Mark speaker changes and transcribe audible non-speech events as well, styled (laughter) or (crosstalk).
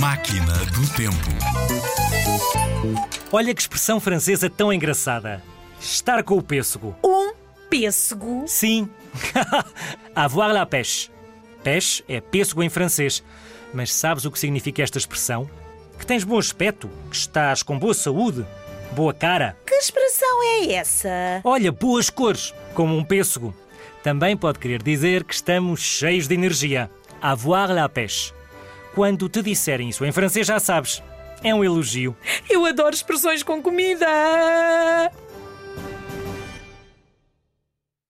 Speaker 1: Máquina do Tempo.
Speaker 2: Olha que expressão francesa tão engraçada. Estar com o pêssego.
Speaker 3: Um pêssego.
Speaker 2: Sim. (laughs) Avoir la pêche. Pêche é pêssego em francês. Mas sabes o que significa esta expressão? Que tens bom aspecto, que estás com boa saúde, boa cara.
Speaker 3: Que expressão é essa?
Speaker 2: Olha, boas cores, como um pêssego. Também pode querer dizer que estamos cheios de energia. Avoir la pêche. Quando te disserem isso em francês, já sabes. É um elogio.
Speaker 3: Eu adoro expressões com comida.